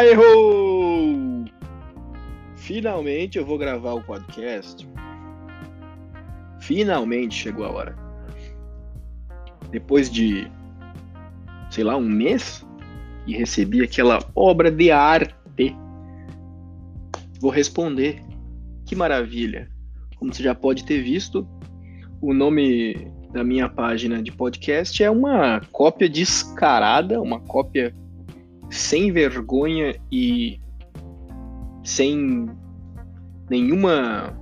Aerrou! Finalmente eu vou gravar o podcast. Finalmente chegou a hora. Depois de, sei lá, um mês e recebi aquela obra de arte. Vou responder. Que maravilha! Como você já pode ter visto, o nome da minha página de podcast é uma cópia descarada, uma cópia sem vergonha e sem nenhuma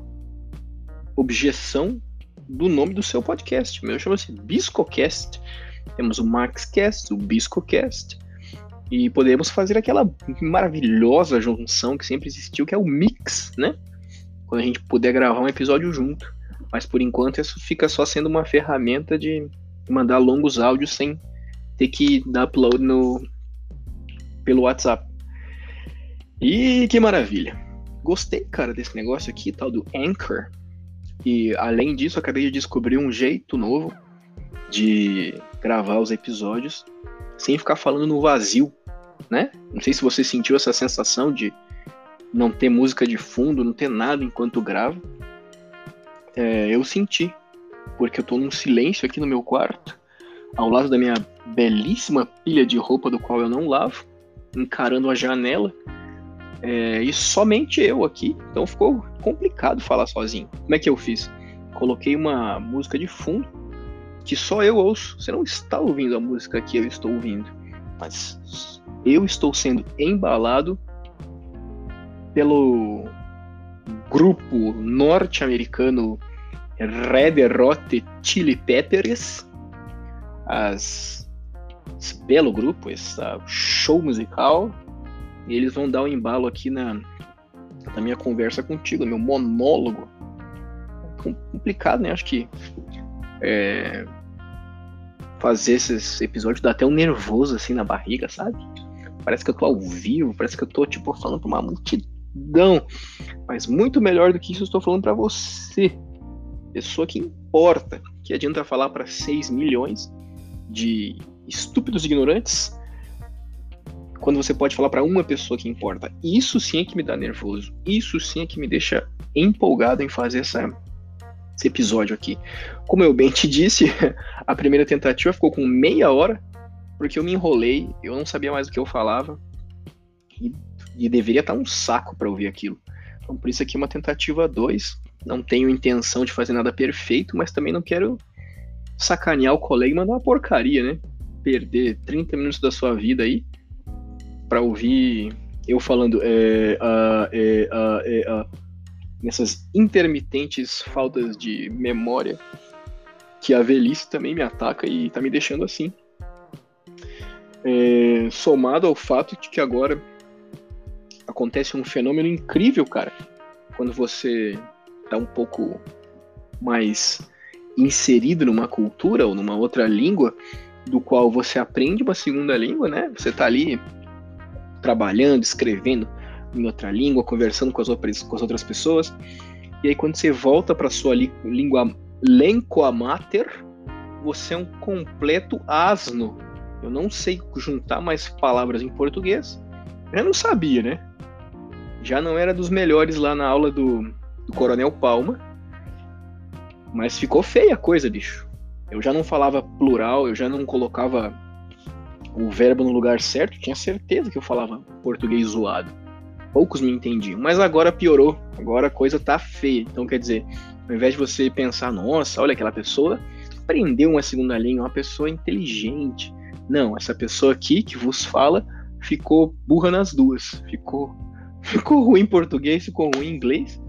objeção do nome do seu podcast. O meu chama-se Biscocast. Temos o MaxCast, o Biscocast. E podemos fazer aquela maravilhosa junção que sempre existiu, que é o mix, né? Quando a gente puder gravar um episódio junto. Mas por enquanto isso fica só sendo uma ferramenta de mandar longos áudios sem ter que dar upload no, pelo WhatsApp. E que maravilha. Gostei, cara, desse negócio aqui, tal do Anchor. E além disso, acabei de descobrir um jeito novo de gravar os episódios sem ficar falando no vazio, né? Não sei se você sentiu essa sensação de não ter música de fundo, não ter nada enquanto gravo. É, eu senti, porque eu tô num silêncio aqui no meu quarto, ao lado da minha belíssima pilha de roupa do qual eu não lavo encarando a janela. É, e somente eu aqui, então ficou complicado falar sozinho. Como é que eu fiz? Coloquei uma música de fundo que só eu ouço. Você não está ouvindo a música que eu estou ouvindo, mas eu estou sendo embalado pelo grupo norte-americano Red Hot Chili Peppers, as esse belo grupo, esse show musical. E eles vão dar um embalo aqui na, na minha conversa contigo, meu monólogo. Complicado, né? Acho que é, fazer esses episódios dá até um nervoso assim na barriga, sabe? Parece que eu tô ao vivo, parece que eu tô tipo falando pra uma multidão. Mas muito melhor do que isso eu estou falando para você, pessoa que importa. Que adianta falar para 6 milhões de estúpidos ignorantes quando você pode falar para uma pessoa que importa. Isso sim é que me dá nervoso. Isso sim é que me deixa empolgado em fazer essa, esse episódio aqui. Como eu bem te disse, a primeira tentativa ficou com meia hora, porque eu me enrolei, eu não sabia mais o que eu falava, e, e deveria estar um saco para ouvir aquilo. Então, por isso aqui é uma tentativa 2. Não tenho intenção de fazer nada perfeito, mas também não quero sacanear o colega e mandar uma porcaria, né? Perder 30 minutos da sua vida aí para ouvir eu falando é, uh, é, uh, é, uh, nessas intermitentes faltas de memória que a velhice também me ataca e tá me deixando assim. É, somado ao fato de que agora acontece um fenômeno incrível, cara, quando você tá um pouco mais inserido numa cultura ou numa outra língua, do qual você aprende uma segunda língua, né? Você está ali trabalhando, escrevendo em outra língua, conversando com as outras, com as outras pessoas. E aí quando você volta para sua língua lengua mater, você é um completo asno. Eu não sei juntar mais palavras em português. Eu não sabia, né? Já não era dos melhores lá na aula do, do Coronel Palma. Mas ficou feia a coisa, bicho. Eu já não falava plural, eu já não colocava o verbo no lugar certo, tinha certeza que eu falava português zoado. Poucos me entendiam, mas agora piorou, agora a coisa tá feia. Então quer dizer, ao invés de você pensar, nossa, olha aquela pessoa aprendeu uma segunda língua, uma pessoa inteligente. Não, essa pessoa aqui que vos fala ficou burra nas duas, ficou ficou ruim em português, ficou ruim em inglês.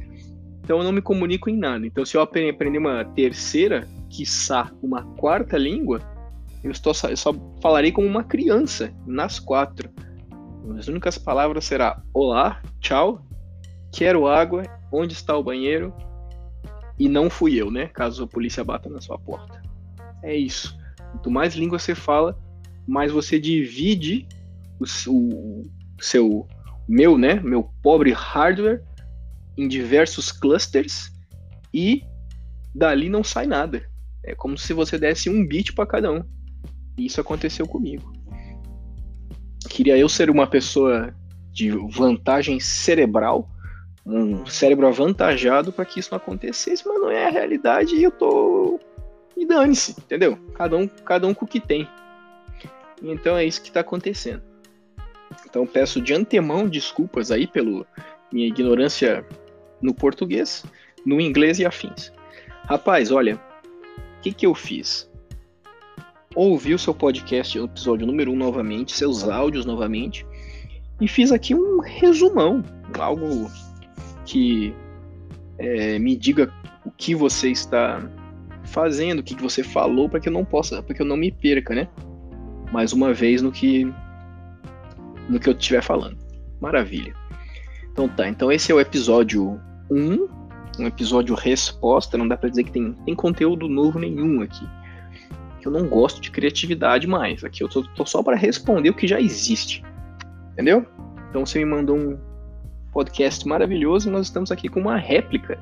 Então eu não me comunico em nada. Então se eu aprender uma terceira, quiçá uma quarta língua, eu, estou, eu só falarei como uma criança nas quatro. As únicas palavras será olá, tchau, quero água, onde está o banheiro e não fui eu, né? Caso a polícia bata na sua porta. É isso. Quanto mais língua você fala, mais você divide o, o seu meu, né? Meu pobre hardware em diversos clusters e dali não sai nada. É como se você desse um bit para cada um. E isso aconteceu comigo. Queria eu ser uma pessoa de vantagem cerebral, um cérebro avantajado para que isso não acontecesse, mas não é a realidade e eu tô. E dane-se, entendeu? Cada um, cada um com o que tem. Então é isso que está acontecendo. Então peço de antemão desculpas aí pela minha ignorância no português, no inglês e afins. Rapaz, olha, o que, que eu fiz? Ouvi o seu podcast, o episódio número 1 um, novamente, seus áudios novamente, e fiz aqui um resumão, algo que é, me diga o que você está fazendo, o que, que você falou, para que eu não possa, para que eu não me perca, né? Mais uma vez no que no que eu estiver falando. Maravilha. Então tá, então esse é o episódio 1, um episódio resposta, não dá para dizer que tem, tem conteúdo novo nenhum aqui. Eu não gosto de criatividade mais. Aqui eu tô, tô só para responder o que já existe. Entendeu? Então você me mandou um, podcast maravilhoso. Nós estamos aqui com uma réplica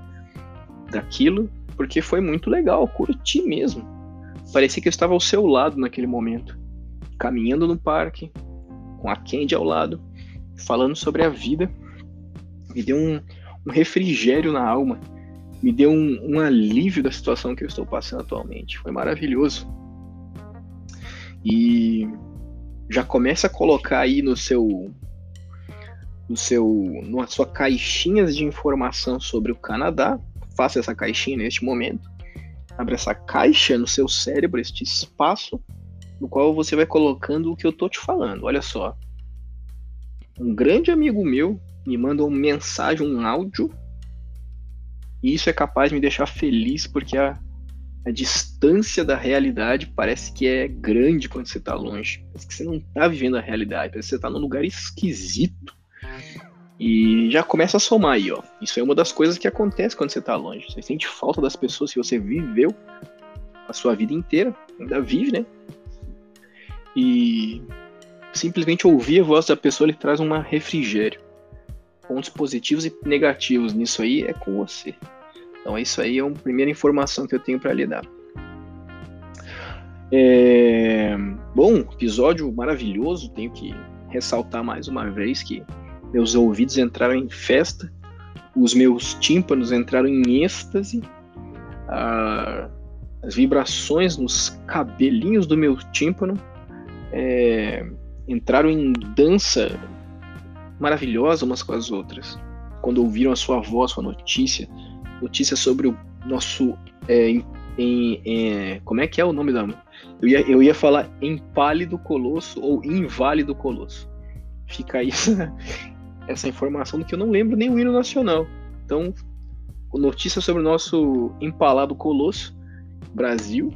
daquilo, porque foi muito legal, curti mesmo. Parecia que eu estava ao seu lado naquele momento, caminhando no parque, com a Candy ao lado, falando sobre a vida. Me deu um, um refrigério na alma, me deu um, um alívio da situação que eu estou passando atualmente. Foi maravilhoso. E já começa a colocar aí no seu no seu, na sua caixinhas de informação sobre o Canadá. Faça essa caixinha neste momento. Abra essa caixa no seu cérebro, este espaço, no qual você vai colocando o que eu tô te falando. Olha só. Um grande amigo meu me manda uma mensagem, um áudio, e isso é capaz de me deixar feliz porque a, a distância da realidade parece que é grande quando você está longe. Parece que você não está vivendo a realidade, parece que você está num lugar esquisito. E já começa a somar aí, ó. Isso é uma das coisas que acontece quando você tá longe. Você sente falta das pessoas que você viveu a sua vida inteira, ainda vive, né? E simplesmente ouvir a voz da pessoa ele traz um refrigério. Pontos positivos e negativos nisso aí é com você. Então isso aí é uma primeira informação que eu tenho para lhe dar. É... Bom, episódio maravilhoso. Tenho que ressaltar mais uma vez que meus ouvidos entraram em festa, os meus tímpanos entraram em êxtase, ah, as vibrações nos cabelinhos do meu tímpano é, entraram em dança maravilhosa umas com as outras. Quando ouviram a sua voz, sua notícia, notícia sobre o nosso. É, em, em, é, como é que é o nome da. Eu ia, eu ia falar Empálido Colosso ou Inválido Colosso. Fica isso essa informação do que eu não lembro nem o hino nacional. Então, notícia sobre o nosso empalado colosso, Brasil,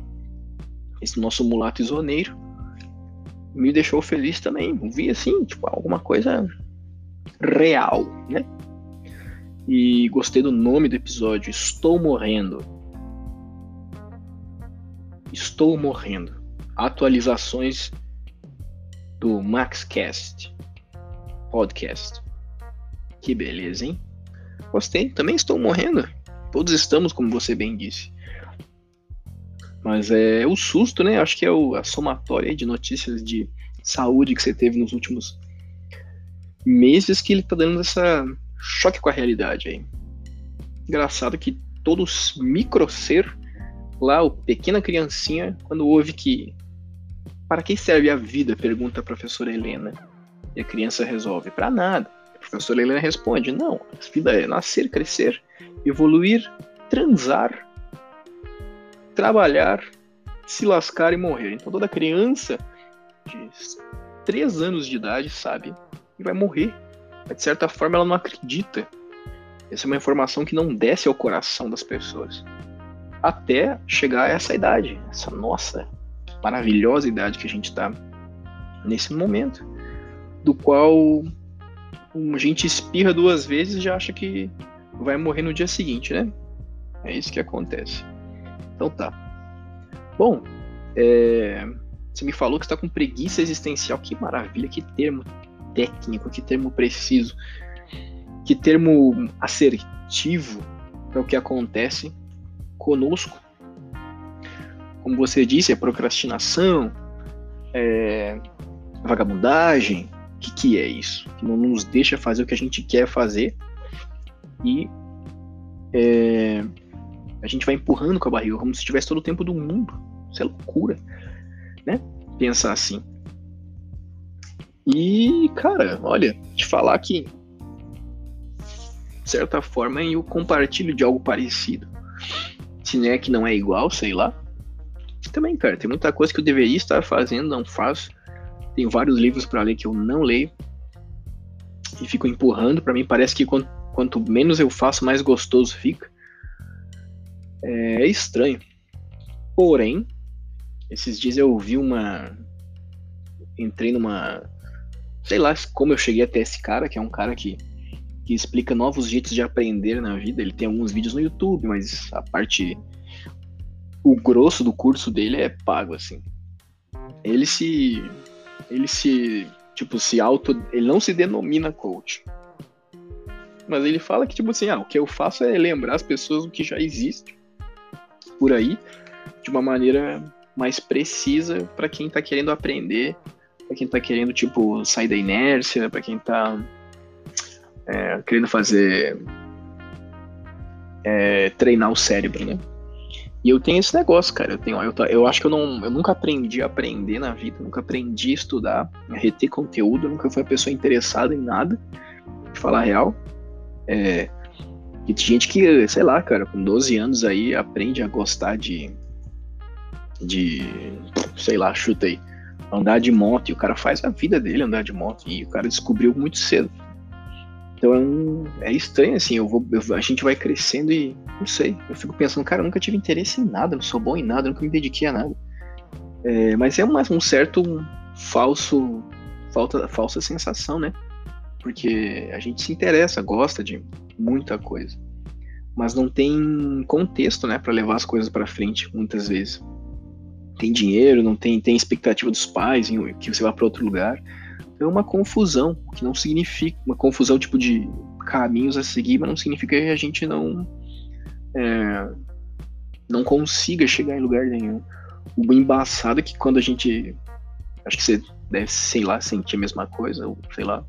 esse nosso mulato isoneiro, me deixou feliz também. Vi assim, tipo, alguma coisa real, né? E gostei do nome do episódio, Estou Morrendo. Estou Morrendo. Atualizações do MaxCast Podcast. Que beleza, hein? Gostei. Também estou morrendo. Todos estamos, como você bem disse. Mas é o susto, né? Acho que é o, a somatória de notícias de saúde que você teve nos últimos meses que ele tá dando essa choque com a realidade aí. Engraçado que todos micro ser lá, o pequena criancinha, quando ouve que para que serve a vida? Pergunta a professora Helena. E a criança resolve: para nada professora Helena responde: não, a vida é nascer, crescer, evoluir, transar, trabalhar, se lascar e morrer. Então toda criança de 3 anos de idade sabe que vai morrer. Mas de certa forma ela não acredita. Essa é uma informação que não desce ao coração das pessoas. Até chegar a essa idade, essa nossa maravilhosa idade que a gente está nesse momento, do qual a gente espirra duas vezes e já acha que vai morrer no dia seguinte, né? É isso que acontece. Então tá. Bom, é... você me falou que está com preguiça existencial. Que maravilha, que termo técnico, que termo preciso, que termo assertivo para o que acontece conosco. Como você disse, é procrastinação, é vagabundagem, que, que é isso? Que não nos deixa fazer o que a gente quer fazer e é, a gente vai empurrando com a barriga, como se tivesse todo o tempo do mundo. Isso é loucura, né? Pensar assim. E, cara, olha, te falar que, de certa forma, eu compartilho de algo parecido. Se não é que não é igual, sei lá. Também, cara, tem muita coisa que eu deveria estar fazendo, não faço. Tem vários livros para ler que eu não leio. E fico empurrando. para mim parece que quanto, quanto menos eu faço, mais gostoso fica. É, é estranho. Porém, esses dias eu ouvi uma. Entrei numa. Sei lá como eu cheguei até esse cara, que é um cara que, que explica novos jeitos de aprender na vida. Ele tem alguns vídeos no YouTube, mas a parte. O grosso do curso dele é pago, assim. Ele se. Ele se. Tipo, se auto. Ele não se denomina coach. Mas ele fala que, tipo assim, ah, o que eu faço é lembrar as pessoas o que já existe por aí de uma maneira mais precisa para quem está querendo aprender, para quem está querendo tipo sair da inércia, para quem está é, querendo fazer é, treinar o cérebro, né? E eu tenho esse negócio, cara. Eu tenho, eu, eu acho que eu não, eu nunca aprendi a aprender na vida, nunca aprendi a estudar, a reter conteúdo, nunca fui uma pessoa interessada em nada, de falar real. É, e tem gente que, sei lá, cara, com 12 anos aí aprende a gostar de. de. sei lá, chuta aí. Andar de moto. E o cara faz a vida dele andar de moto. E o cara descobriu muito cedo. Então é, um, é estranho, assim. Eu vou, eu, a gente vai crescendo e. não sei. Eu fico pensando, cara, eu nunca tive interesse em nada, não sou bom em nada, nunca me dediquei a nada. É, mas é uma, um certo falso. Falta, falsa sensação, né? Porque a gente se interessa, gosta de muita coisa. Mas não tem contexto, né, para levar as coisas para frente, muitas vezes. Tem dinheiro, não tem, tem expectativa dos pais em que você vá para outro lugar. Então é uma confusão, que não significa uma confusão tipo de caminhos a seguir, mas não significa que a gente não é, não consiga chegar em lugar nenhum. O embaçado é que quando a gente acho que você deve, sei lá, sentir a mesma coisa, ou sei lá,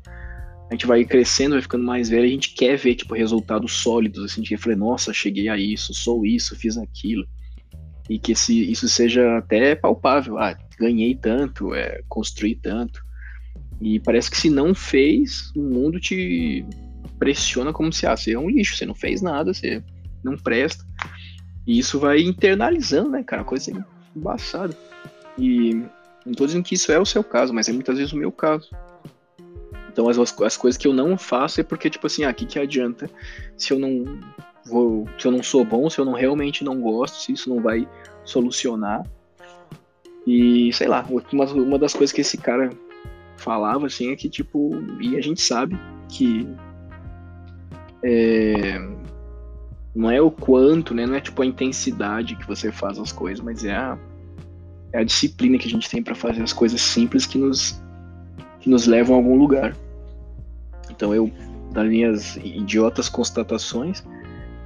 a gente vai crescendo, vai ficando mais velho, a gente quer ver, tipo, resultados sólidos, assim, de falar, nossa, cheguei a isso, sou isso, fiz aquilo. E que esse, isso seja até palpável. Ah, ganhei tanto, é, construí tanto. E parece que se não fez, o mundo te pressiona como se, ah, você é um lixo, você não fez nada, você não presta. E isso vai internalizando, né, cara? Coisa embaçada. E não tô dizendo que isso é o seu caso, mas é muitas vezes o meu caso. Então as, as coisas que eu não faço é porque, tipo assim, ah, que, que adianta se eu não vou. Se eu não sou bom, se eu não realmente não gosto, se isso não vai solucionar. E sei lá, uma, uma das coisas que esse cara falava assim é que, tipo, e a gente sabe que é, não é o quanto, né? Não é tipo a intensidade que você faz as coisas, mas é a, é a disciplina que a gente tem para fazer as coisas simples que nos, que nos levam a algum lugar. Então eu, das minhas idiotas constatações,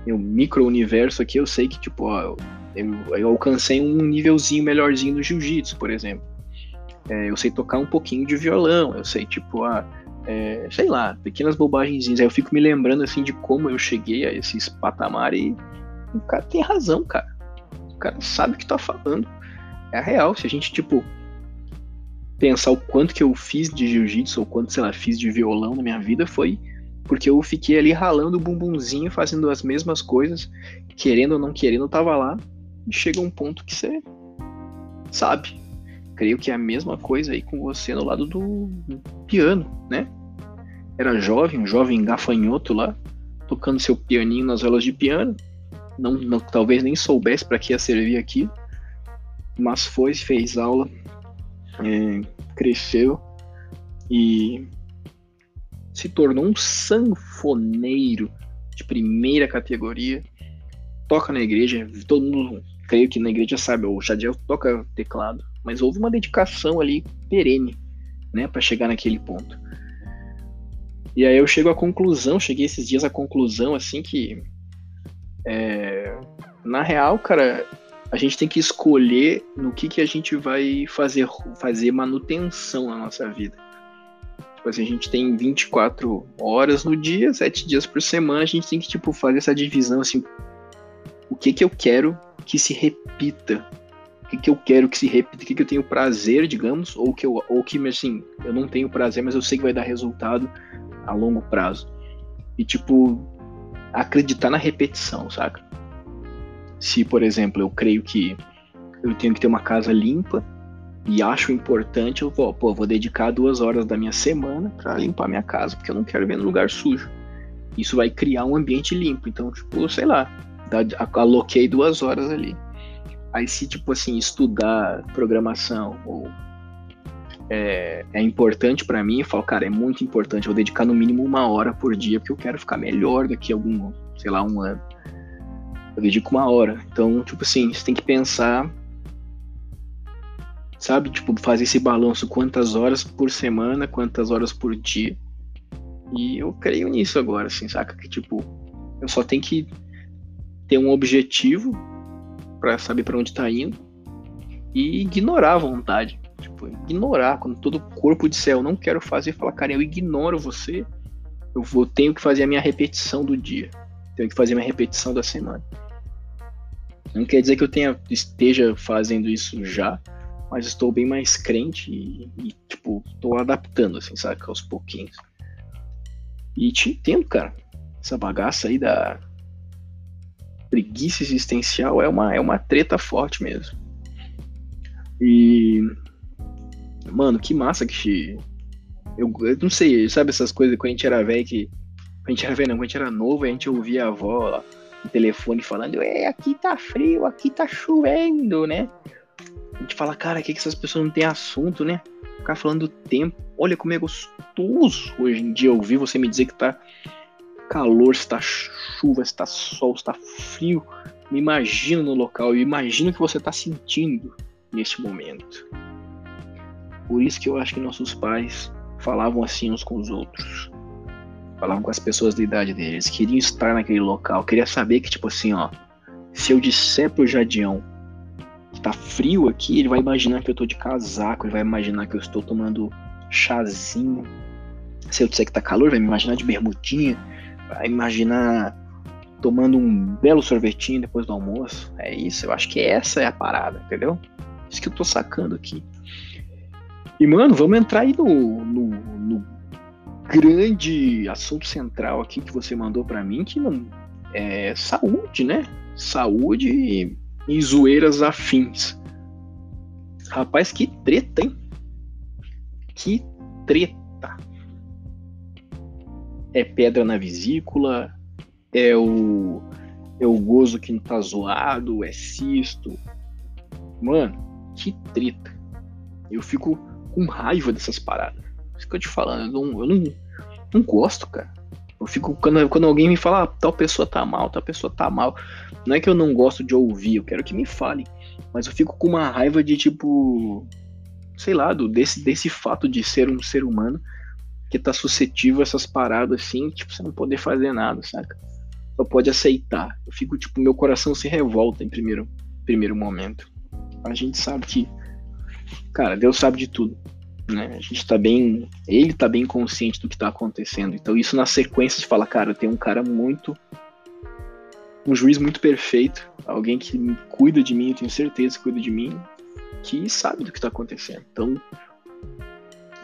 meu micro-universo aqui, eu sei que, tipo, ó, eu, eu alcancei um nívelzinho melhorzinho no jiu-jitsu, por exemplo. É, eu sei tocar um pouquinho de violão, eu sei, tipo, ah, é, sei lá, pequenas bobagenzinhas. Aí eu fico me lembrando, assim, de como eu cheguei a esses patamares e o cara tem razão, cara. O cara sabe o que tá falando. É a real. Se a gente, tipo, pensar o quanto que eu fiz de jiu-jitsu, ou quanto, sei lá, fiz de violão na minha vida, foi porque eu fiquei ali ralando o bumbumzinho, fazendo as mesmas coisas, querendo ou não querendo, eu tava lá, e chega um ponto que você sabe. Creio que é a mesma coisa aí com você no lado do piano, né? Era jovem, um jovem gafanhoto lá, tocando seu pianinho nas aulas de piano. Não, não talvez nem soubesse para que ia servir aqui, mas foi, fez aula, é, cresceu e se tornou um sanfoneiro de primeira categoria. Toca na igreja, todo mundo, creio que na igreja sabe, o Jadiel toca teclado, mas houve uma dedicação ali perene, né, para chegar naquele ponto. E aí eu chego à conclusão, cheguei esses dias à conclusão, assim, que é, na real, cara, a gente tem que escolher no que, que a gente vai fazer, fazer manutenção na nossa vida. Tipo assim, a gente tem 24 horas no dia, 7 dias por semana, a gente tem que, tipo, fazer essa divisão, assim, o que que eu quero que se repita o que, que eu quero que se repita, o que, que eu tenho prazer, digamos, ou que eu, ou que assim, eu não tenho prazer, mas eu sei que vai dar resultado a longo prazo. E tipo, acreditar na repetição, saca? Se, por exemplo, eu creio que eu tenho que ter uma casa limpa e acho importante, eu vou, pô, vou dedicar duas horas da minha semana para limpar minha casa, porque eu não quero ver no lugar sujo. Isso vai criar um ambiente limpo. Então, tipo, sei lá, aloquei duas horas ali. Aí se, tipo assim, estudar programação ou é, é importante para mim, eu falo, cara, é muito importante, eu vou dedicar no mínimo uma hora por dia, porque eu quero ficar melhor daqui a algum, sei lá, um ano. Eu dedico uma hora. Então, tipo assim, você tem que pensar, sabe? Tipo, fazer esse balanço, quantas horas por semana, quantas horas por dia. E eu creio nisso agora, assim, saca? Que, tipo, eu só tenho que ter um objetivo para saber para onde tá indo e ignorar a vontade. Tipo, ignorar quando todo corpo disser eu não quero fazer, falar, cara, eu ignoro você. Eu vou tenho que fazer a minha repetição do dia. Tenho que fazer a minha repetição da semana. Não quer dizer que eu tenha esteja fazendo isso já, mas estou bem mais crente e, e tipo, estou adaptando assim, sabe, aos pouquinhos. E te entendo, cara. Essa bagaça aí da preguiça existencial é uma, é uma treta forte mesmo. E. Mano, que massa que. Eu, eu não sei, sabe essas coisas quando a gente era velho que. A gente era velho, não, quando a gente era novo, a gente ouvia a avó no telefone falando: É, aqui tá frio, aqui tá chovendo, né? A gente fala, cara, que, que essas pessoas não têm assunto, né? Ficar falando do tempo. Olha como é gostoso hoje em dia ouvir você me dizer que tá calor, se está chuva, se está sol, se está frio. Me imagino no local e imagino o que você está sentindo neste momento. Por isso que eu acho que nossos pais falavam assim uns com os outros. Falavam com as pessoas da idade deles. Queriam estar naquele local. Queria saber que, tipo assim, ó. Se eu disser pro Jadião tá frio aqui, ele vai imaginar que eu tô de casaco. Ele vai imaginar que eu estou tomando chazinho. Se eu disser que tá calor, vai me imaginar de bermudinha a imaginar tomando um belo sorvetinho depois do almoço. É isso, eu acho que essa é a parada, entendeu? Isso que eu tô sacando aqui. E, mano, vamos entrar aí no, no, no grande assunto central aqui que você mandou para mim, que não é saúde, né? Saúde e, zoeiras afins. Rapaz, que treta, hein? Que treta é pedra na vesícula, é o, é o gozo que não tá zoado, é cisto. Mano, que treta. Eu fico com raiva dessas paradas. Isso que eu te falando, eu não, eu não, não gosto, cara. Eu fico, quando, quando alguém me fala, ah, tal pessoa tá mal, tal pessoa tá mal. Não é que eu não gosto de ouvir, eu quero que me fale. Mas eu fico com uma raiva de tipo. Sei lá, do, desse, desse fato de ser um ser humano que tá suscetível a essas paradas assim, tipo, você não poder fazer nada, saca? Só pode aceitar. Eu fico, tipo, meu coração se revolta em primeiro, primeiro momento. A gente sabe que, cara, Deus sabe de tudo. Né? A gente tá bem. Ele tá bem consciente do que tá acontecendo. Então, isso na sequência de fala, cara, tem um cara muito. Um juiz muito perfeito. Alguém que cuida de mim, eu tenho certeza que cuida de mim. Que sabe do que tá acontecendo. Então,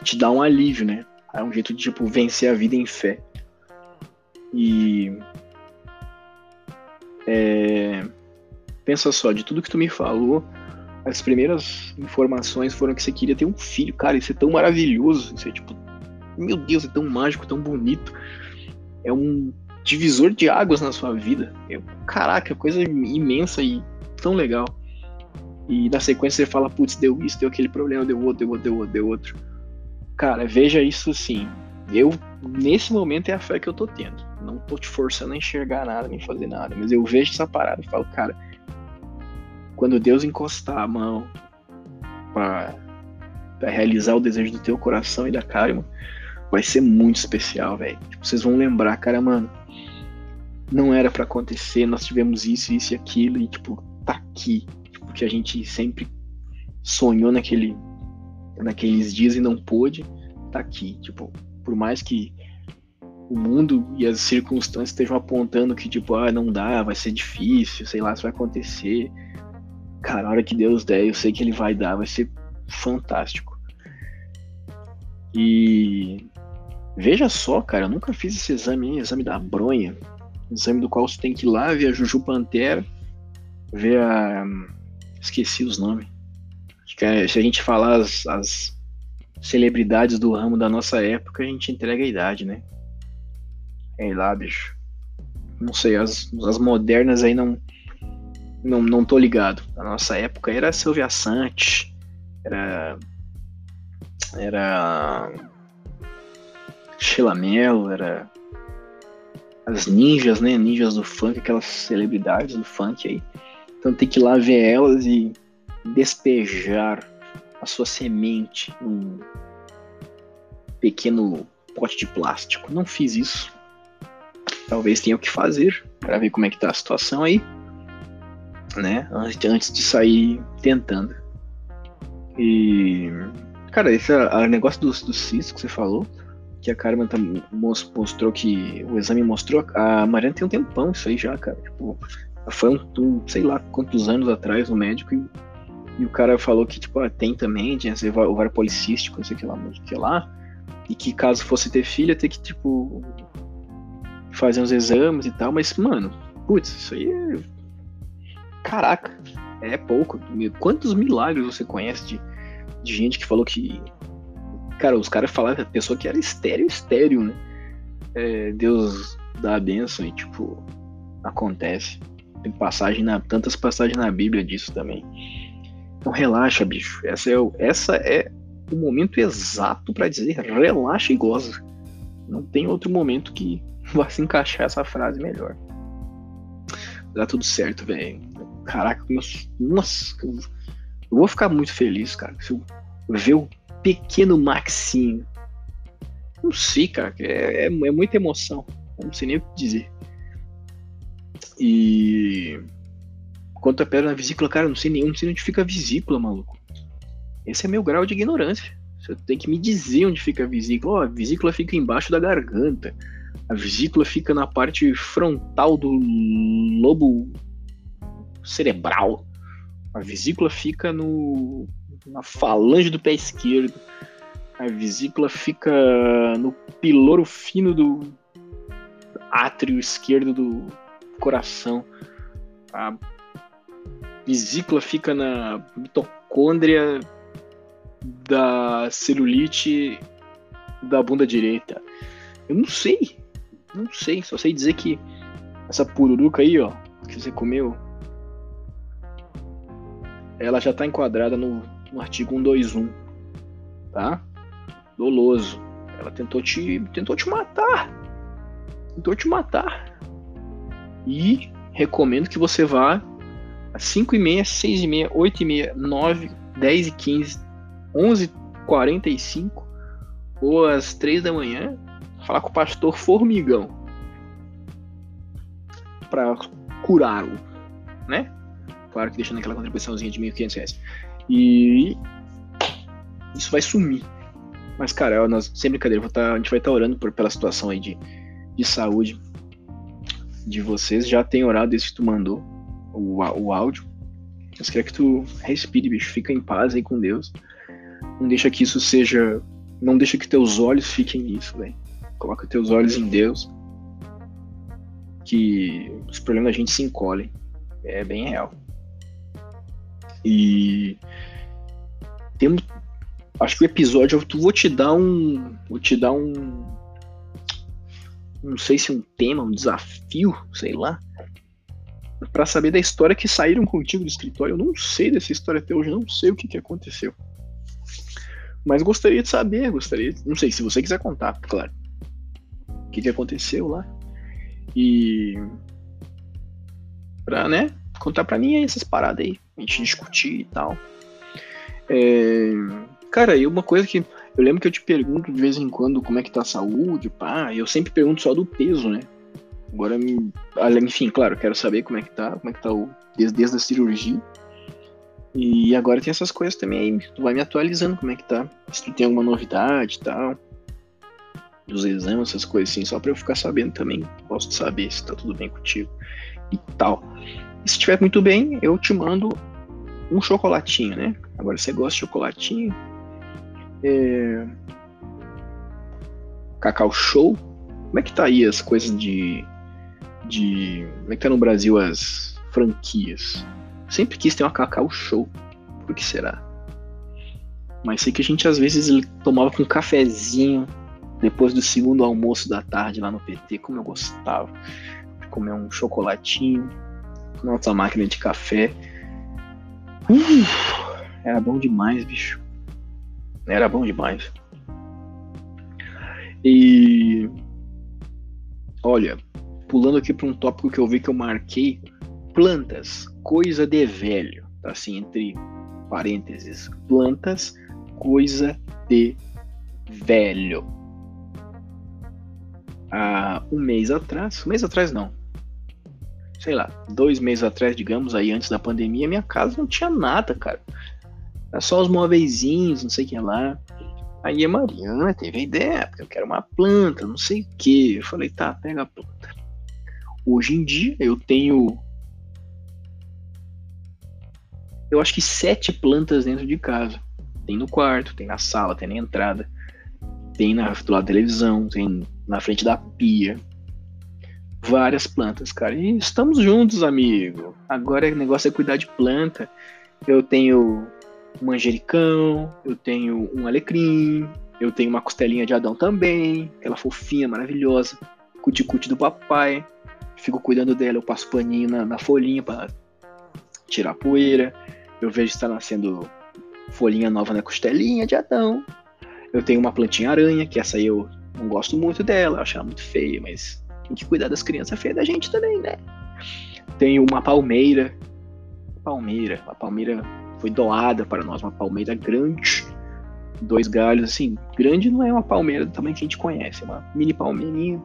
te dá um alívio, né? É um jeito de, tipo, vencer a vida em fé. E. É, pensa só, de tudo que tu me falou, as primeiras informações foram que você queria ter um filho. Cara, isso é tão maravilhoso. Isso é tipo. Meu Deus, é tão mágico, tão bonito. É um divisor de águas na sua vida. É, caraca, coisa imensa e tão legal. E na sequência você fala, putz, deu isso, deu aquele problema, deu outro, deu outro, deu outro, deu outro. Cara, veja isso assim. Eu, nesse momento, é a fé que eu tô tendo. Não tô te forçando a enxergar nada, nem fazer nada. Mas eu vejo essa parada e falo, cara, quando Deus encostar a mão pra realizar o desejo do teu coração e da Karma, vai ser muito especial, velho. Tipo, vocês vão lembrar, cara, mano. Não era para acontecer, nós tivemos isso, isso e aquilo, e tipo, tá aqui. Tipo, que a gente sempre sonhou naquele naqueles dias e não pôde, tá aqui. Tipo, Por mais que o mundo e as circunstâncias estejam apontando que, tipo, ah, não dá, vai ser difícil, sei lá se vai acontecer. Cara, a hora que Deus der, eu sei que Ele vai dar, vai ser fantástico. E veja só, cara, eu nunca fiz esse exame aí, exame da bronha. Exame do qual você tem que ir lá ver a Juju Pantera, ver a. Esqueci os nomes. É, se a gente falar as, as celebridades do ramo da nossa época, a gente entrega a idade, né? Sei lá, bicho. Não sei, as, as modernas aí não, não. Não tô ligado. Na nossa época era Silvia Santos, era. Era. Sheila Mello, era. As ninjas, né? Ninjas do funk, aquelas celebridades do funk aí. Então tem que ir lá ver elas e despejar a sua semente num pequeno pote de plástico. Não fiz isso. Talvez tenha o que fazer para ver como é que tá a situação aí, né? Antes de sair tentando. E cara, esse a, negócio dos do cisco que você falou, que a Carmen tá, mostrou que o exame mostrou, a Mariana tem um tempão isso aí já, cara. Tipo, foi um, um sei lá quantos anos atrás no médico e e o cara falou que, tipo, ah, tem também, tinha o ovário policístico, não sei o que lá, não sei lá. E que caso fosse ter filha, ter que, tipo, fazer uns exames e tal. Mas, mano, putz, isso aí é. Caraca, é pouco. Quantos milagres você conhece de, de gente que falou que. Cara, os caras falaram que a pessoa que era estéreo, estéreo, né? É, Deus dá a benção e, tipo, acontece. Tem passagem na, tantas passagens na Bíblia disso também. Então relaxa, bicho. Essa é, o, essa é o momento exato para dizer relaxa e goza. Não tem outro momento que vá se encaixar essa frase melhor. Dá tudo certo, velho. Caraca, nossa, eu vou ficar muito feliz, cara, se eu ver o pequeno Maxinho. Não sei, cara, é, é, é muita emoção. Não sei nem o que dizer. E Quanto a pedra na vesícula, cara, não sei nenhum, não sei onde fica a vesícula, maluco. Esse é meu grau de ignorância. Você tem que me dizer onde fica a vesícula. Oh, a vesícula fica embaixo da garganta. A vesícula fica na parte frontal do lobo cerebral. A vesícula fica no na falange do pé esquerdo. A vesícula fica no piloro fino do átrio esquerdo do coração. A vesícula fica na mitocôndria da celulite da bunda direita. Eu não sei. Não sei. Só sei dizer que essa pururuca aí, ó, que você comeu, ela já tá enquadrada no, no artigo 121, tá? Doloso. Ela tentou te, tentou te matar. Tentou te matar. E recomendo que você vá às 5 e meia, 6 e meia, 8 e meia, 9, 10 e 15, 11 45 ou às 3 da manhã, falar com o pastor Formigão para curá-lo, né? Claro que deixando aquela contribuiçãozinha de 1.500 reais. E isso vai sumir. Mas, cara, nós, sem brincadeira, tá, a gente vai estar tá orando por, pela situação aí de, de saúde de vocês. Já tem orado esse que tu mandou o, o áudio. Eu quero que tu respire, bicho. Fica em paz aí com Deus. Não deixa que isso seja. Não deixa que teus olhos fiquem nisso, velho. Coloca teus olhos em Deus. Que os problemas da gente se encolhem. É bem real. E. Tem, acho que o episódio. Eu vou te dar um. Vou te dar um. Não sei se um tema, um desafio, sei lá para saber da história que saíram contigo do escritório. Eu não sei dessa história até hoje, não sei o que, que aconteceu. Mas gostaria de saber, gostaria. Não sei, se você quiser contar, claro. O que, que aconteceu lá. E. Pra, né? Contar pra mim essas paradas aí. A gente discutir e tal. É... Cara, e uma coisa que. Eu lembro que eu te pergunto de vez em quando como é que tá a saúde, pá. Eu sempre pergunto só do peso, né? Agora, enfim, claro, quero saber como é que tá, como é que tá o, desde, desde a cirurgia. E agora tem essas coisas também aí, tu vai me atualizando como é que tá, se tu tem alguma novidade e tal. dos exames, essas coisas assim, só para eu ficar sabendo também. De saber se tá tudo bem contigo e tal. E se estiver muito bem, eu te mando um chocolatinho, né? Agora, você gosta de chocolatinho? É... Cacau Show? Como é que tá aí as coisas de. de. Como é que tá no Brasil as franquias? Sempre quis ter uma Cacau Show. Por que será? Mas sei que a gente às vezes tomava com um cafezinho depois do segundo almoço da tarde lá no PT, como eu gostava de comer um chocolatinho, nossa máquina de café. Era bom demais, bicho. Era bom demais. E olha, pulando aqui para um tópico que eu vi que eu marquei, plantas, coisa de velho, tá assim entre parênteses, plantas, coisa de velho. Há um mês atrás, um mês atrás não, sei lá, dois meses atrás, digamos, aí antes da pandemia, minha casa não tinha nada, cara. Era só os móveizinhos, não sei o que lá. Aí a Mariana teve a ideia, porque eu quero uma planta, não sei o que. Eu falei, tá, pega a planta. Hoje em dia eu tenho. Eu acho que sete plantas dentro de casa. Tem no quarto, tem na sala, tem na entrada, tem na, do lado da televisão, tem na frente da pia, várias plantas, cara. E estamos juntos, amigo. Agora o negócio é cuidar de planta. Eu tenho um manjericão, eu tenho um alecrim, eu tenho uma costelinha de Adão também, aquela fofinha, maravilhosa, cuticute do papai. Fico cuidando dela, eu passo paninho na, na folhinha para tirar poeira. Eu vejo está nascendo folhinha nova na costelinha de Adão. Eu tenho uma plantinha aranha, que essa aí eu não gosto muito dela, acho ela muito feia, mas tem que cuidar das crianças feias da gente também, né? Tem uma palmeira. Palmeira. A palmeira foi doada para nós, uma palmeira grande. Dois galhos, assim. Grande não é uma palmeira do tamanho que a gente conhece, é uma mini palmeirinha.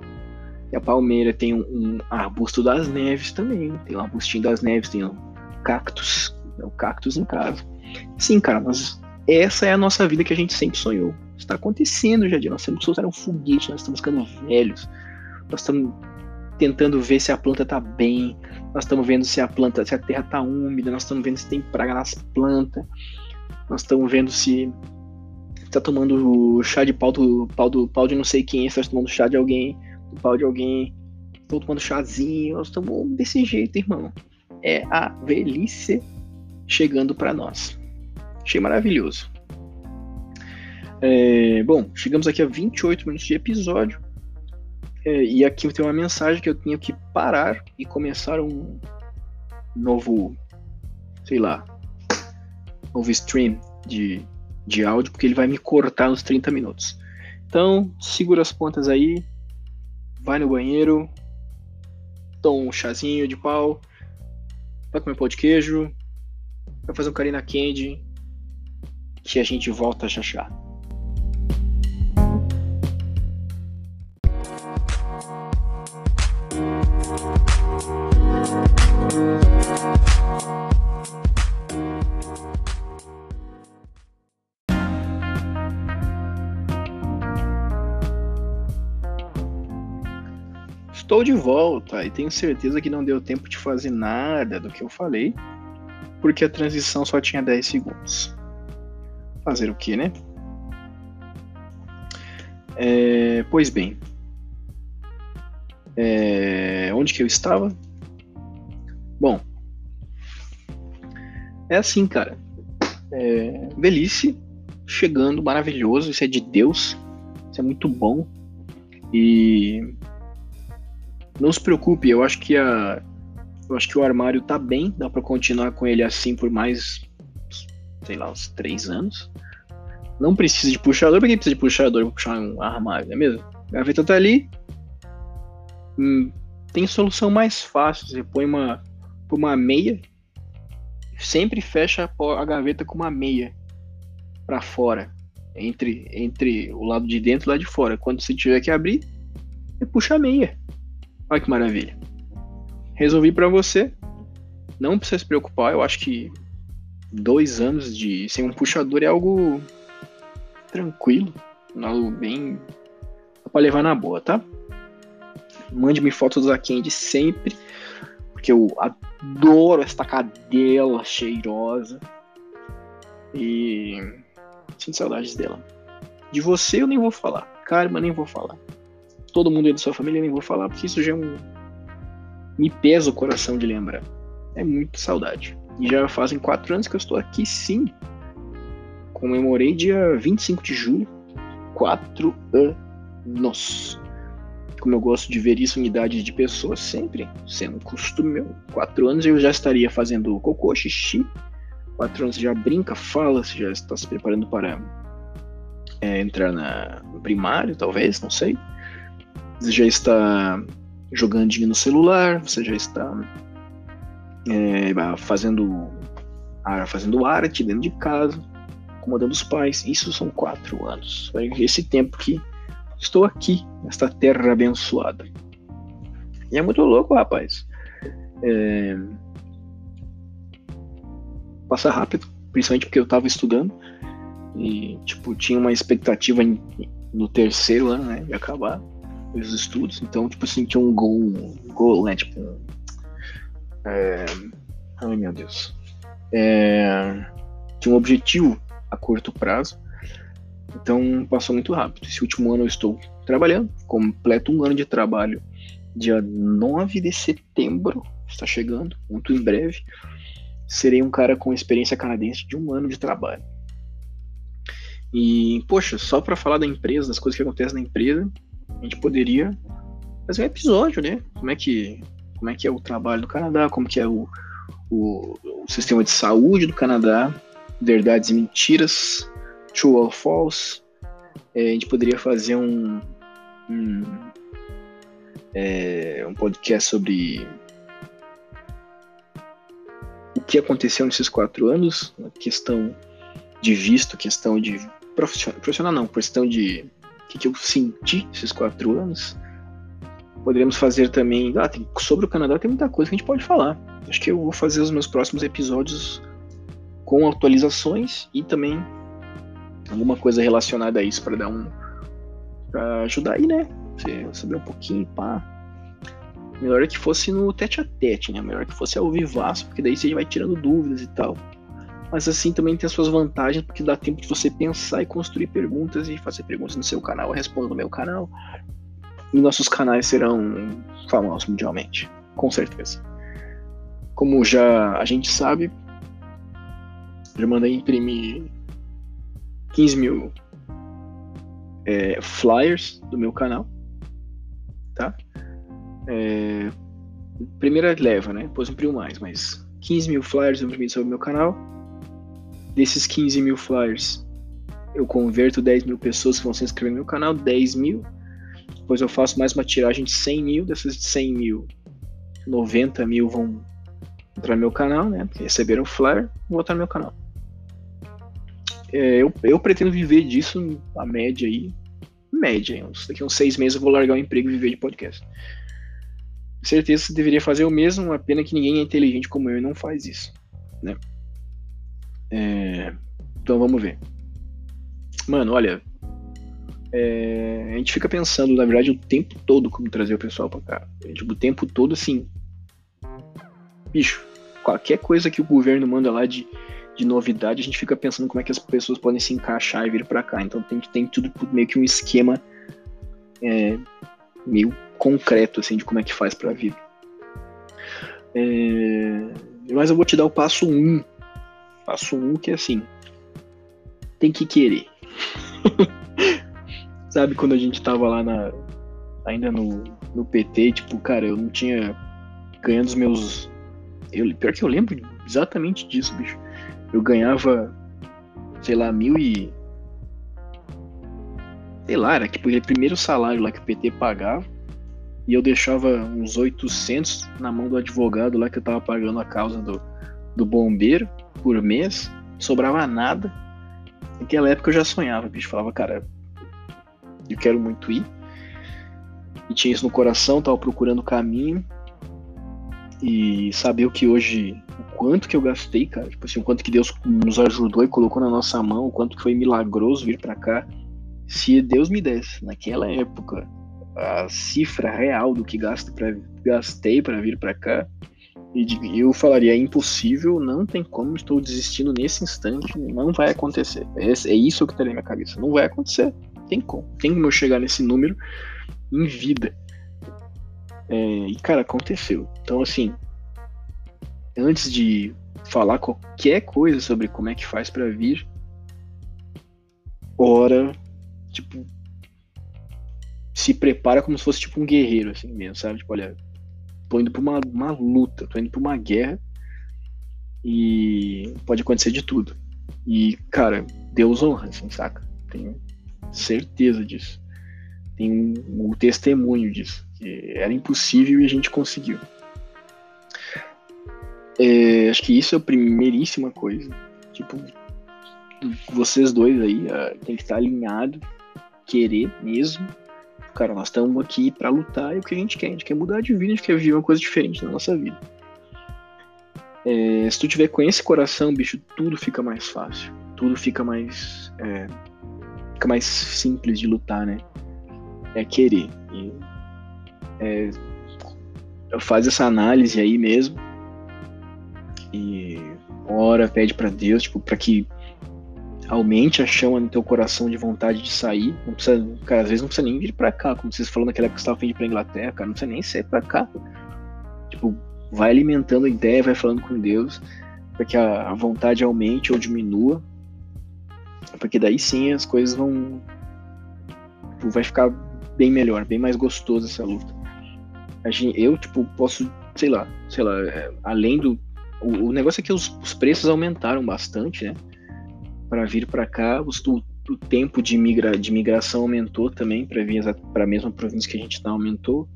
E a palmeira tem um, um arbusto das neves também. Tem um arbustinho das neves, tem um cactus. É um cactus em casa. Sim, cara, mas essa é a nossa vida que a gente sempre sonhou. Está acontecendo, Jardim. Nós sempre soltaram um foguete, nós estamos ficando velhos nós estamos tentando ver se a planta está bem, nós estamos vendo se a planta, se a terra está úmida, nós estamos vendo se tem praga nas plantas, nós estamos vendo se está tomando chá de pau do pau do pau de não sei quem, está tomando chá de alguém, do pau de alguém, estou tomando chazinho, nós estamos desse jeito, irmão. É a velhice chegando para nós. Achei maravilhoso. É, bom, chegamos aqui a 28 minutos de episódio. É, e aqui tem uma mensagem que eu tenho que parar e começar um novo, sei lá, novo stream de, de áudio, porque ele vai me cortar nos 30 minutos. Então, segura as pontas aí, vai no banheiro, toma um chazinho de pau, vai comer pão de queijo, vai fazer um carinho na candy, que a gente volta já já. Estou de volta e tenho certeza que não deu tempo de fazer nada do que eu falei, porque a transição só tinha 10 segundos. Fazer o que, né? É, pois bem. É, onde que eu estava? Bom, é assim, cara. É, velhice chegando, maravilhoso. Isso é de Deus. Isso é muito bom. E não se preocupe, eu acho que a eu acho que o armário tá bem, dá para continuar com ele assim por mais sei lá, uns três anos. Não precisa de puxador, porque precisa de puxador para puxar um armário, não é mesmo? A gaveta tá ali. Hum, tem solução mais fácil, você põe uma uma meia, sempre fecha a gaveta com uma meia para fora, entre entre o lado de dentro e o lado de fora. Quando você tiver que abrir, você puxa a meia. Olha que maravilha. Resolvi para você. Não precisa se preocupar. Eu acho que dois anos de sem um puxador é algo tranquilo, algo bem pra levar na boa, tá? Mande-me fotos da Candy sempre, porque eu adoro esta cadela cheirosa. E sinto saudades dela. De você eu nem vou falar. Karma, nem vou falar. Todo mundo aí da sua família nem vou falar, porque isso já é um. Me pesa o coração de lembrar. É muito saudade. E já fazem quatro anos que eu estou aqui, sim. Comemorei dia 25 de julho. Quatro anos. Como eu gosto de ver isso em idades de pessoas, sempre sendo um costume meu. Quatro anos eu já estaria fazendo cocô, xixi. Quatro anos você já brinca, fala, você já está se preparando para é, entrar na, primário, talvez, não sei. Você já está jogandinho no celular, você já está é, fazendo, fazendo arte dentro de casa, acomodando os pais. Isso são quatro anos. Esse tempo que estou aqui, nesta terra abençoada. E é muito louco, rapaz. É... Passa rápido, principalmente porque eu estava estudando. E, tipo, tinha uma expectativa no terceiro ano, né, de acabar os estudos. Então, tipo assim, tinha um gol, um gol, né, tipo... É... Ai, meu Deus. É... Tinha um objetivo a curto prazo. Então, passou muito rápido. Esse último ano eu estou trabalhando, completo um ano de trabalho dia 9 de setembro, está chegando, muito em breve. Serei um cara com experiência canadense de um ano de trabalho. E, poxa, só para falar da empresa, das coisas que acontecem na empresa, a gente poderia fazer um episódio, né? Como é que, como é, que é o trabalho do Canadá, como que é o, o, o sistema de saúde do Canadá, verdades e mentiras, true or false. É, a gente poderia fazer um, um, é, um podcast sobre o que aconteceu nesses quatro anos, questão de visto, questão de profissional, profissional não, questão de que, que, eu senti esses quatro anos. Poderíamos fazer também. Ah, tem, sobre o Canadá tem muita coisa que a gente pode falar. Acho que eu vou fazer os meus próximos episódios com atualizações e também alguma coisa relacionada a isso para dar um. ajudar aí, né? Você saber um pouquinho, pá. Melhor é que fosse no tete a tete, né? Melhor que fosse ao vivaço, porque daí você vai tirando dúvidas e tal mas assim também tem as suas vantagens, porque dá tempo de você pensar e construir perguntas e fazer perguntas no seu canal, eu respondo no meu canal. E nossos canais serão famosos mundialmente, com certeza. Como já a gente sabe, já mandei imprimir 15 mil é, flyers do meu canal, tá? É, primeira leva, né? Depois imprimo mais, mas 15 mil flyers eu imprimi sobre o meu canal Desses 15 mil flyers, eu converto 10 mil pessoas que vão se inscrever no meu canal, 10 mil. Depois eu faço mais uma tiragem de 100 mil. Dessas 100 mil, 90 mil vão entrar no meu canal, né? Receberam o flyer, vão entrar no meu canal. É, eu, eu pretendo viver disso, a média aí. Média, uns, daqui uns seis meses eu vou largar o emprego e viver de podcast. Certeza você deveria fazer o mesmo, a pena que ninguém é inteligente como eu e não faz isso, né? É, então vamos ver. Mano, olha. É, a gente fica pensando, na verdade, o tempo todo como trazer o pessoal pra cá. É, tipo, o tempo todo assim. Bicho, qualquer coisa que o governo manda lá de, de novidade, a gente fica pensando como é que as pessoas podem se encaixar e vir para cá. Então tem, tem tudo meio que um esquema é, meio concreto assim de como é que faz para vir. É, mas eu vou te dar o passo 1 um Passo um que assim. Tem que querer. Sabe quando a gente tava lá na. Ainda no, no PT, tipo, cara, eu não tinha. Ganhando os meus. Eu, pior que eu lembro exatamente disso, bicho. Eu ganhava, sei lá, mil e. Sei lá, era tipo o primeiro salário lá que o PT pagava. E eu deixava uns 800 na mão do advogado lá que eu tava pagando a causa do, do bombeiro por mês, sobrava nada. Naquela época eu já sonhava, bicho. Falava, cara, eu quero muito ir. E tinha isso no coração, tava procurando o caminho. E saber o que hoje, o quanto que eu gastei, cara. Tipo assim, o quanto que Deus nos ajudou e colocou na nossa mão, o quanto que foi milagroso vir para cá. se Deus me desse, naquela época, a cifra real do que gasto pra, gastei para vir para cá, e eu falaria, é impossível, não tem como, estou desistindo nesse instante, não vai acontecer. É, é isso que está na minha cabeça, não vai acontecer, tem como. Tem como eu chegar nesse número em vida. É, e, cara, aconteceu. Então, assim, antes de falar qualquer coisa sobre como é que faz para vir, ora, tipo, se prepara como se fosse tipo um guerreiro, assim mesmo, sabe? Tipo, olha, tô indo pra uma, uma luta, tô indo pra uma guerra e pode acontecer de tudo. E, cara, Deus honra, assim, saca? Tenho certeza disso. Tenho um, um testemunho disso. Que era impossível e a gente conseguiu. É, acho que isso é a primeiríssima coisa. Tipo, vocês dois aí uh, tem que estar alinhado, querer mesmo Cara, nós estamos aqui para lutar e o que a gente quer? A gente quer mudar de vida, a gente quer viver uma coisa diferente na nossa vida. É, se tu tiver com esse coração, bicho, tudo fica mais fácil. Tudo fica mais. É, fica mais simples de lutar, né? É querer. E, é, faz essa análise aí mesmo. E ora, pede para Deus, tipo, para que aumente a chama no teu coração de vontade de sair. Não precisa, cara, às vezes não precisa nem vir para cá, como vocês falaram naquela época que estava vindo pra Inglaterra, cara, não precisa nem sair para cá. Tipo, vai alimentando a ideia, vai falando com Deus, para que a, a vontade aumente ou diminua, porque daí sim as coisas vão. Tipo, vai ficar bem melhor, bem mais gostoso essa luta. Eu, tipo, posso, sei lá, sei lá, é, além do. O, o negócio é que os, os preços aumentaram bastante, né? Para vir para cá, o, o, tempo de, migra, de migração aumentou também para vir para a mesma província que a gente está, aumentou.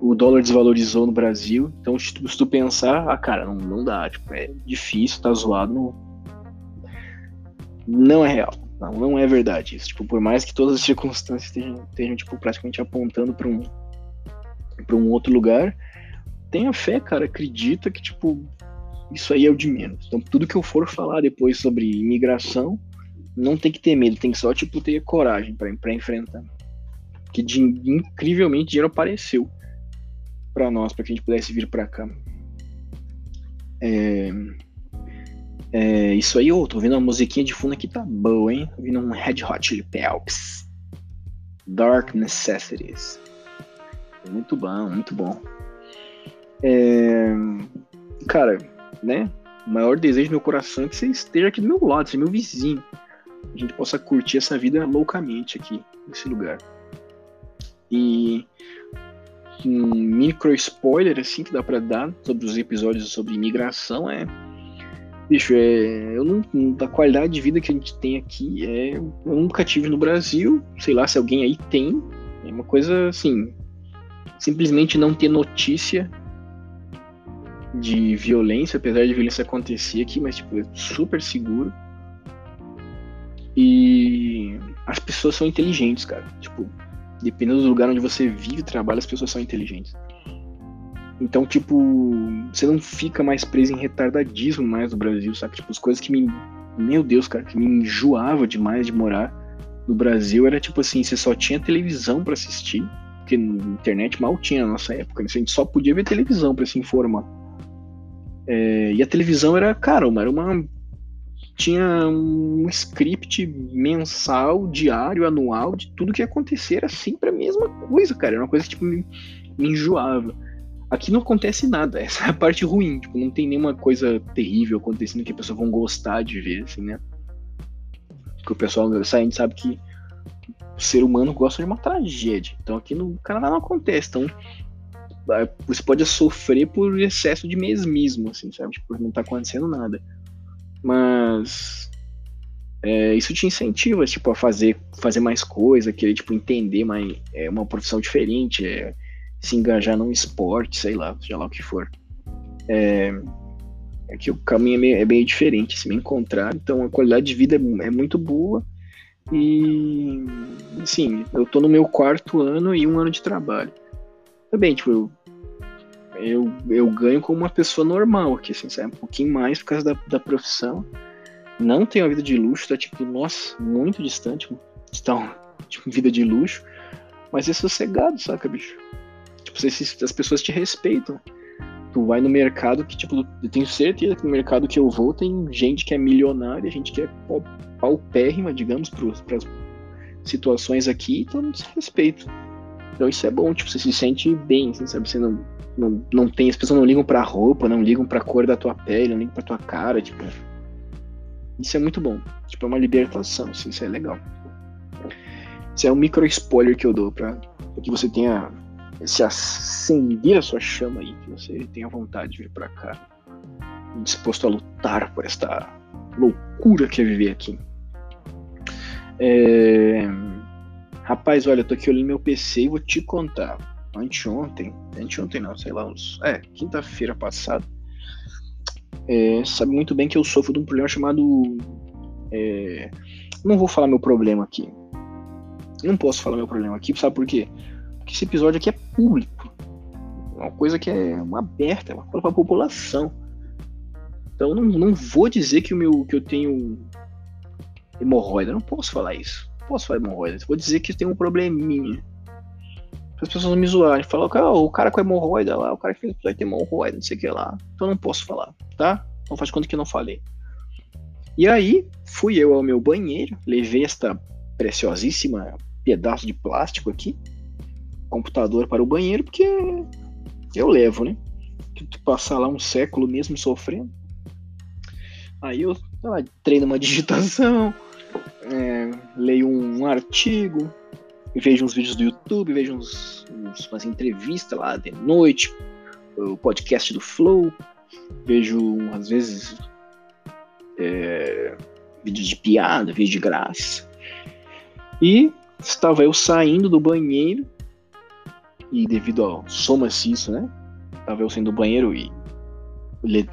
O dólar desvalorizou no Brasil, então se tu, se tu pensar, ah, cara, não, não dá, tipo, é difícil, tá zoado, não, não é real, não, não é verdade isso. Tipo, por mais que todas as circunstâncias estejam, estejam tipo, praticamente apontando para um, um outro lugar, tenha fé, cara, acredita que, tipo, isso aí é o de menos. Então, tudo que eu for falar depois sobre imigração, não tem que ter medo, tem que só, tipo, ter coragem para enfrentar. Porque de, incrivelmente dinheiro apareceu para nós, para que a gente pudesse vir para cá. É, é, isso aí, ô, tô vendo uma musiquinha de fundo aqui, tá boa, hein? Tô ouvindo um Red Hot Chili Peppers. Dark Necessities. Muito bom, muito bom. É, cara, né? O maior desejo do meu coração é que você esteja aqui do meu lado, seja meu vizinho. A gente possa curtir essa vida loucamente aqui, nesse lugar. E um micro spoiler assim que dá para dar sobre os episódios sobre imigração é bicho é eu não da qualidade de vida que a gente tem aqui é eu nunca tive no Brasil sei lá se alguém aí tem é uma coisa assim simplesmente não ter notícia de violência, apesar de violência acontecer aqui, mas tipo, é super seguro. E as pessoas são inteligentes, cara. Tipo, dependendo do lugar onde você vive e trabalha, as pessoas são inteligentes. Então, tipo, você não fica mais preso em retardadismo mais no Brasil, sabe? Tipo, as coisas que me. Meu Deus, cara, que me enjoava demais de morar no Brasil era tipo assim: você só tinha televisão para assistir, porque internet mal tinha na nossa época, né? a gente só podia ver televisão para se informar. É, e a televisão era, cara, era uma. Tinha um script mensal, diário, anual, de tudo que ia acontecer. Era sempre a mesma coisa, cara. Era uma coisa que tipo, me, me enjoava. Aqui não acontece nada, essa é a parte ruim. Tipo, não tem nenhuma coisa terrível acontecendo que as pessoas vão gostar de ver, assim, né? Porque o pessoal saindo sabe que o ser humano gosta de uma tragédia. Então aqui no Canadá não acontece. Então você pode sofrer por excesso de mesmismo, assim, sabe? Tipo, não tá acontecendo nada. Mas é, isso te incentiva, tipo, a fazer, fazer mais coisa, querer, tipo, entender mais, é, uma profissão diferente, é, se engajar num esporte, sei lá, seja lá o que for. É, é que o caminho é meio, é diferente, se me encontrar, então a qualidade de vida é, é muito boa e, assim, eu tô no meu quarto ano e um ano de trabalho também, tipo, eu, eu, eu ganho como uma pessoa normal aqui, assim, sabe? Um pouquinho mais por causa da, da profissão. Não tenho a vida de luxo, tá tipo, nossa, muito distante. Então, tipo, vida de luxo, mas é sossegado, saca, bicho? Tipo, as pessoas te respeitam. Tu vai no mercado que, tipo, eu tenho certeza que no mercado que eu vou tem gente que é milionária, gente que é paupérrima, digamos, para as situações aqui, então não se respeita. Então isso é bom, tipo, você se sente bem, assim, sabe? Você não, não, não tem, as pessoas não ligam pra roupa, não ligam pra cor da tua pele, não ligam pra tua cara, tipo. Isso é muito bom. Tipo, é uma libertação, assim, isso é legal. Isso é um micro spoiler que eu dou pra, pra que você tenha se acender a sua chama aí, que você tenha vontade de vir pra cá, disposto a lutar por esta loucura que é viver aqui. É... Rapaz, olha, eu tô aqui olhando meu PC e vou te contar. Anteontem, anteontem não, sei lá, uns. É, quinta-feira passada. É, sabe muito bem que eu sofro de um problema chamado. É, não vou falar meu problema aqui. Não posso falar meu problema aqui, sabe por quê? Porque esse episódio aqui é público. Uma coisa que é uma aberta, é uma coisa pra população. Então não, não vou dizer que, o meu, que eu tenho hemorroida. Não posso falar isso. Posso falar hemorroida. Vou dizer que tenho um probleminha. As pessoas me zoarem. Falam, oh, o cara com hemorroida lá, o cara que fez episódio tem hemorroida, não sei o que lá. Então não posso falar, tá? Então faz conta que não falei. E aí, fui eu ao meu banheiro, levei esta preciosíssima pedaço de plástico aqui, computador para o banheiro, porque eu levo, né? Que tu passar lá um século mesmo sofrendo. Aí eu lá, treino uma digitação, é, leio um artigo, vejo uns vídeos do YouTube, vejo uns, uns, umas entrevistas lá de noite, o podcast do Flow, vejo às vezes é, vídeos de piada, vídeos de graça. E estava eu saindo do banheiro, e devido ao soma-se isso, né? Estava eu saindo do banheiro e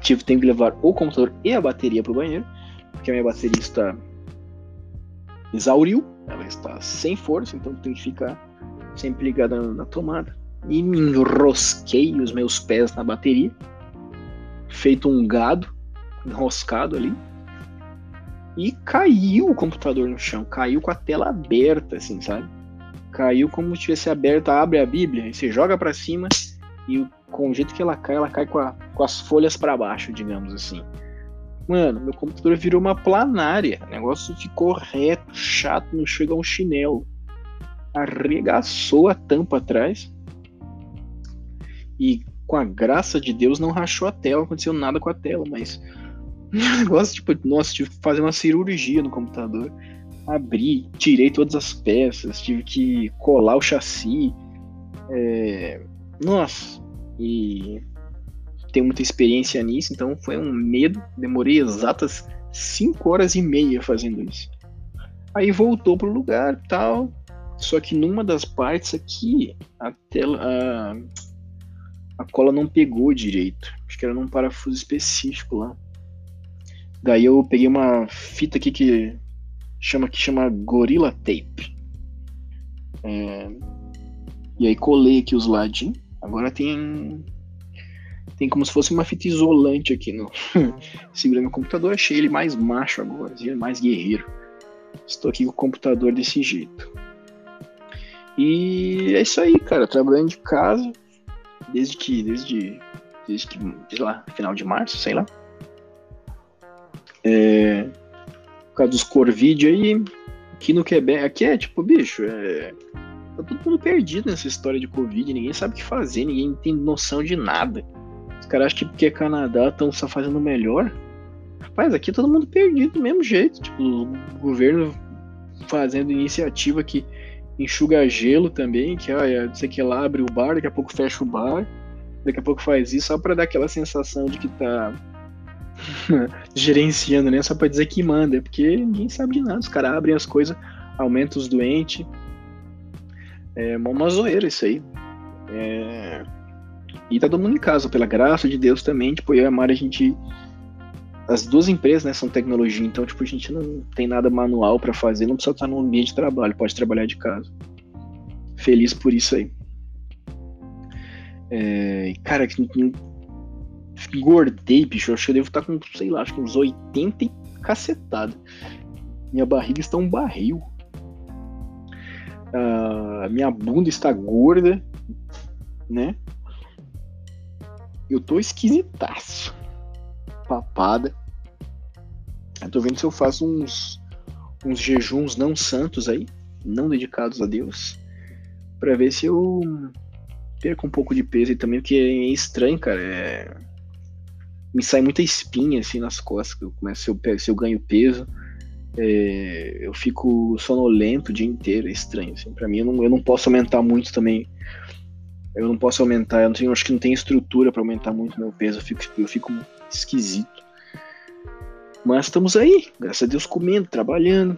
tive, tenho que levar o computador e a bateria para o banheiro, porque a minha bateria está exauriu, ela está sem força, então tem que ficar sempre ligada na, tomada. E me enrosquei os meus pés na bateria, feito um gado enroscado ali. E caiu o computador no chão, caiu com a tela aberta, assim, sabe? Caiu como se tivesse aberta, abre a Bíblia, e você joga para cima e com o jeito que ela cai, ela cai com, a, com as folhas para baixo, digamos assim. Mano, meu computador virou uma planária. O negócio ficou reto, chato, não chega a um chinelo. Arregaçou a tampa atrás. E com a graça de Deus não rachou a tela, não aconteceu nada com a tela, mas negócio, tipo, nossa, tive que fazer uma cirurgia no computador. Abri, tirei todas as peças, tive que colar o chassi. É... Nossa, e tenho muita experiência nisso, então foi um medo. Demorei exatas 5 horas e meia fazendo isso. Aí voltou pro lugar tal. Só que numa das partes aqui, a tela. A, a cola não pegou direito. Acho que era num parafuso específico lá. Daí eu peguei uma fita aqui que chama que chama Gorilla Tape. É, e aí colei aqui os ladinhos. Agora tem tem como se fosse uma fita isolante aqui no segurando o computador. Achei ele mais macho agora, mais guerreiro. Estou aqui com o computador desse jeito. E é isso aí, cara. Trabalhando de casa desde que desde desde que sei lá final de março, sei lá. É, por causa dos Corvid aí, aqui no Quebec, aqui é tipo, bicho, é, tá todo mundo perdido nessa história de Covid, ninguém sabe o que fazer, ninguém tem noção de nada caras acham que porque é Canadá estão só fazendo melhor. Rapaz, aqui é todo mundo perdido do mesmo jeito. Tipo, o governo fazendo iniciativa que enxuga gelo também, que ah, não sei que lá abre o bar, daqui a pouco fecha o bar, daqui a pouco faz isso, só para dar aquela sensação de que tá gerenciando, né? Só para dizer que manda, porque ninguém sabe de nada. Os caras abrem as coisas, aumentam os doentes. É uma zoeira isso aí. É... E tá todo mundo em casa, pela graça de Deus também, tipo, eu e a Mari, a gente. As duas empresas, né, são tecnologia, então, tipo, a gente não tem nada manual para fazer, não precisa estar no ambiente de trabalho, pode trabalhar de casa. Feliz por isso aí. É, cara, engordei, bicho. Acho que eu devo estar com, sei lá, acho que uns 80 e cacetado. Minha barriga está um barril. a minha bunda está gorda, né? Eu tô esquisitaço. Papada. Eu tô vendo se eu faço uns, uns jejuns não santos aí, não dedicados a Deus, para ver se eu perco um pouco de peso e também, porque é estranho, cara. É... Me sai muita espinha assim nas costas. Eu começo, se, eu, se eu ganho peso, é... eu fico sonolento o dia inteiro. É estranho. Assim. Pra mim, eu não, eu não posso aumentar muito também. Eu não posso aumentar, eu não tenho, acho que não tem estrutura para aumentar muito meu peso. Eu fico, eu fico esquisito. Mas estamos aí, graças a Deus, comendo, trabalhando.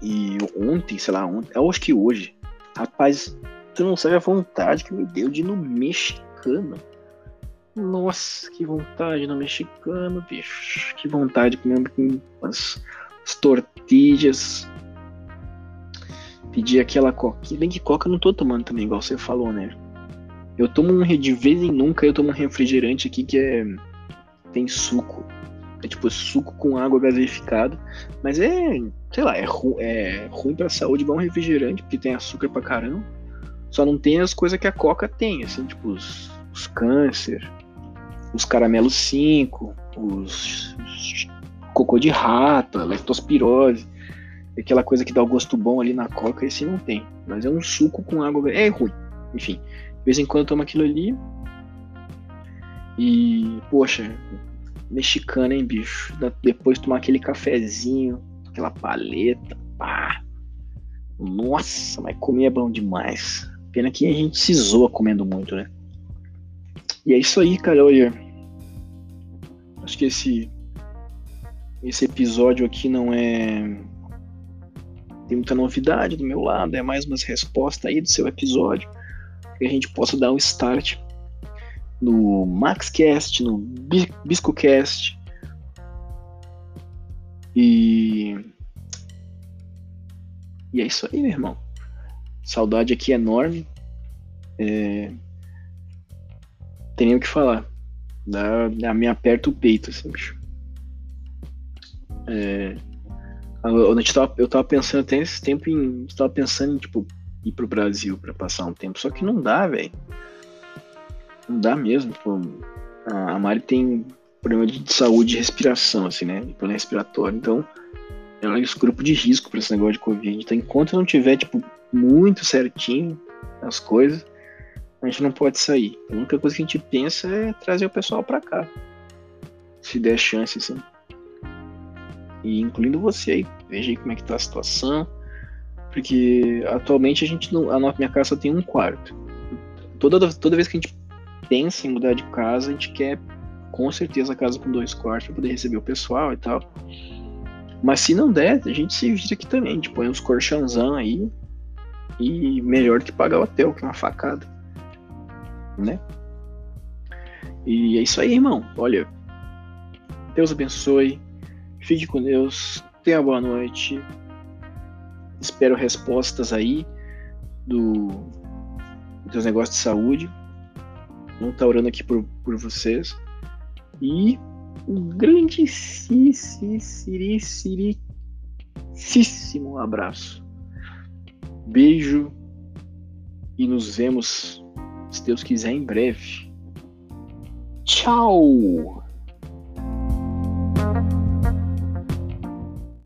E ontem, sei lá, ontem, eu acho que hoje, rapaz, Tu não sabe a vontade que me deu de ir no mexicano. Nossa, que vontade no mexicano, bicho. Que vontade de as, as tortilhas. Pedir aquela coca. Bem que coca eu não tô tomando também, igual você falou, né? Eu tomo um de vez em nunca eu tomo um refrigerante aqui que é tem suco. É tipo suco com água gaseificada. Mas é, sei lá, é, ru é ruim pra saúde igual um refrigerante, porque tem açúcar pra caramba. Só não tem as coisas que a Coca tem, assim, tipo os, os câncer, os caramelos 5, os, os cocô de rato, a leptospirose, aquela coisa que dá o gosto bom ali na Coca, esse não tem. Mas é um suco com água, é ruim. Enfim, de vez em quando eu tomo aquilo ali. E, poxa, mexicano, hein, bicho? Depois tomar aquele cafezinho, aquela paleta, pá. Nossa, mas comer é bom demais. Pena que a gente se zoa comendo muito, né? E é isso aí, cara. Olha. Acho que esse. Esse episódio aqui não é. Tem muita novidade do meu lado. É mais umas respostas aí do seu episódio. Que a gente possa dar um start no MaxCast, no BiscoCast. E. E é isso aí, meu irmão. Saudade aqui é enorme. É... Tem nem o que falar. Dá, dá, me aperta o peito, assim, bicho. É... Eu, eu, tava, pensando até esse tempo em. Eu tava pensando em, tipo, ir pro Brasil para passar um tempo. Só que não dá, velho. Não dá mesmo. Tipo, a Mari tem problema de saúde de respiração, assim, né? Problema respiratório. Então, ela é esse grupo de risco para esse negócio de Covid. Então, enquanto não tiver, tipo, muito certinho as coisas, a gente não pode sair. A única coisa que a gente pensa é trazer o pessoal para cá. Se der chance, assim. E incluindo você aí. Veja aí como é que tá a situação. Porque atualmente a gente não. A minha casa só tem um quarto. Toda, toda vez que a gente pensa em mudar de casa, a gente quer com certeza a casa com dois quartos para poder receber o pessoal e tal. Mas se não der, a gente se vira aqui também. A gente põe uns colchãozão aí, e melhor que pagar o hotel, que é uma facada. Né? E é isso aí, irmão. Olha, Deus abençoe. Fique com Deus. Tenha boa noite. Espero respostas aí do dos negócios de saúde. Não tá orando aqui por, por vocês. E um grandíssimo abraço Beijo e nos vemos, se Deus quiser, em breve. Tchau!